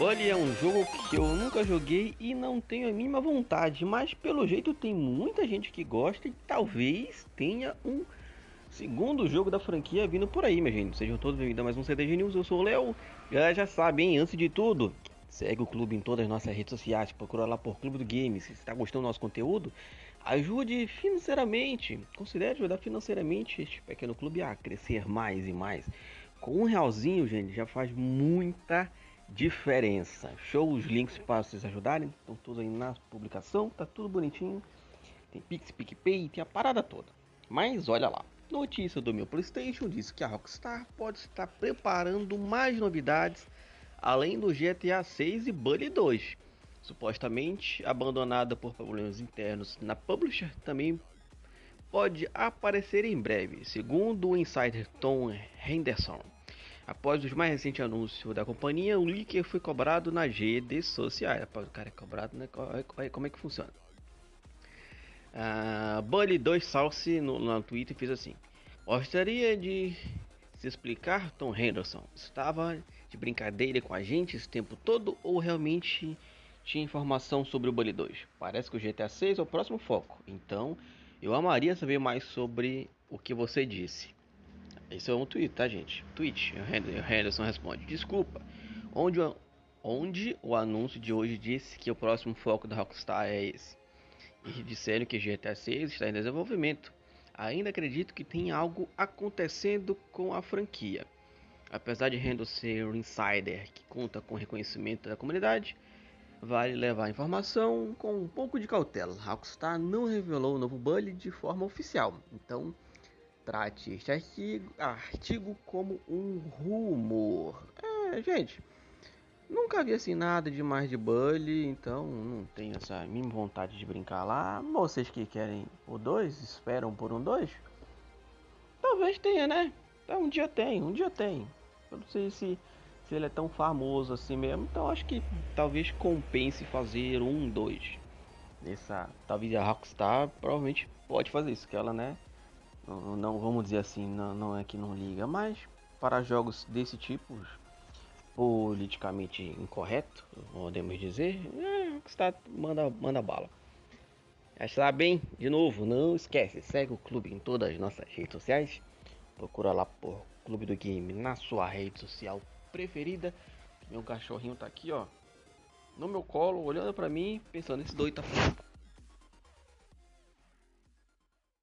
Bully é um jogo que eu nunca joguei e não tenho a mínima vontade, mas pelo jeito tem muita gente que gosta e talvez tenha um segundo jogo da franquia vindo por aí, minha gente. Sejam todos bem-vindos a mais um CDG News, eu sou o Léo. Já já sabem, antes de tudo, segue o clube em todas as nossas redes sociais, procura lá por Clube do Game. Se está gostando do nosso conteúdo, ajude financeiramente, considere ajudar financeiramente este pequeno clube a crescer mais e mais. Com um realzinho, gente, já faz muita diferença. Show os links para vocês ajudarem, estão todos aí na publicação, tá tudo bonitinho. Tem Pix, PicPay, tem a parada toda. Mas olha lá, notícia do meu PlayStation diz que a Rockstar pode estar preparando mais novidades além do GTA 6 e Bully 2. Supostamente abandonada por problemas internos na publisher, também pode aparecer em breve, segundo o insider Tom Henderson. Após os mais recentes anúncios da companhia, o leaker foi cobrado nas redes sociais. Após o cara é cobrado, né? Como é que funciona? Uh, Bully 2 Salsi no, no Twitter fez assim: Gostaria de se explicar, Tom Henderson. Estava de brincadeira com a gente esse tempo todo ou realmente tinha informação sobre o Bully 2? Parece que o GTA 6 é o próximo foco. Então, eu amaria saber mais sobre o que você disse. Esse é um tweet, tá, gente? Tweet. O Henderson responde: Desculpa. Onde, onde o anúncio de hoje disse que o próximo foco da Rockstar é esse? E disseram que GTA 6 está em desenvolvimento. Ainda acredito que tem algo acontecendo com a franquia. Apesar de Henderson ser um insider que conta com reconhecimento da comunidade, Vale levar a informação com um pouco de cautela. Rockstar não revelou o novo Bully de forma oficial, então trate este artigo, artigo como um rumor. É, gente, nunca vi assim nada de mais de Bully, então não tenho essa mínima vontade de brincar lá. Vocês que querem o 2, esperam por um 2? Talvez tenha, né? Um dia tem, um dia tem. Eu não sei se se ele é tão famoso assim mesmo, então acho que talvez compense fazer um, dois. Essa, talvez a Rockstar provavelmente pode fazer isso, que ela, né, não, vamos dizer assim, não, não é que não liga, mas para jogos desse tipo, politicamente incorreto, podemos dizer, é, Rockstar manda, manda bala. Está bem, de novo, não esquece, segue o clube em todas as nossas redes sociais. Procura lá por Clube do Game na sua rede social preferida. Meu cachorrinho tá aqui, ó. No meu colo, olhando pra mim, pensando, esse doido tá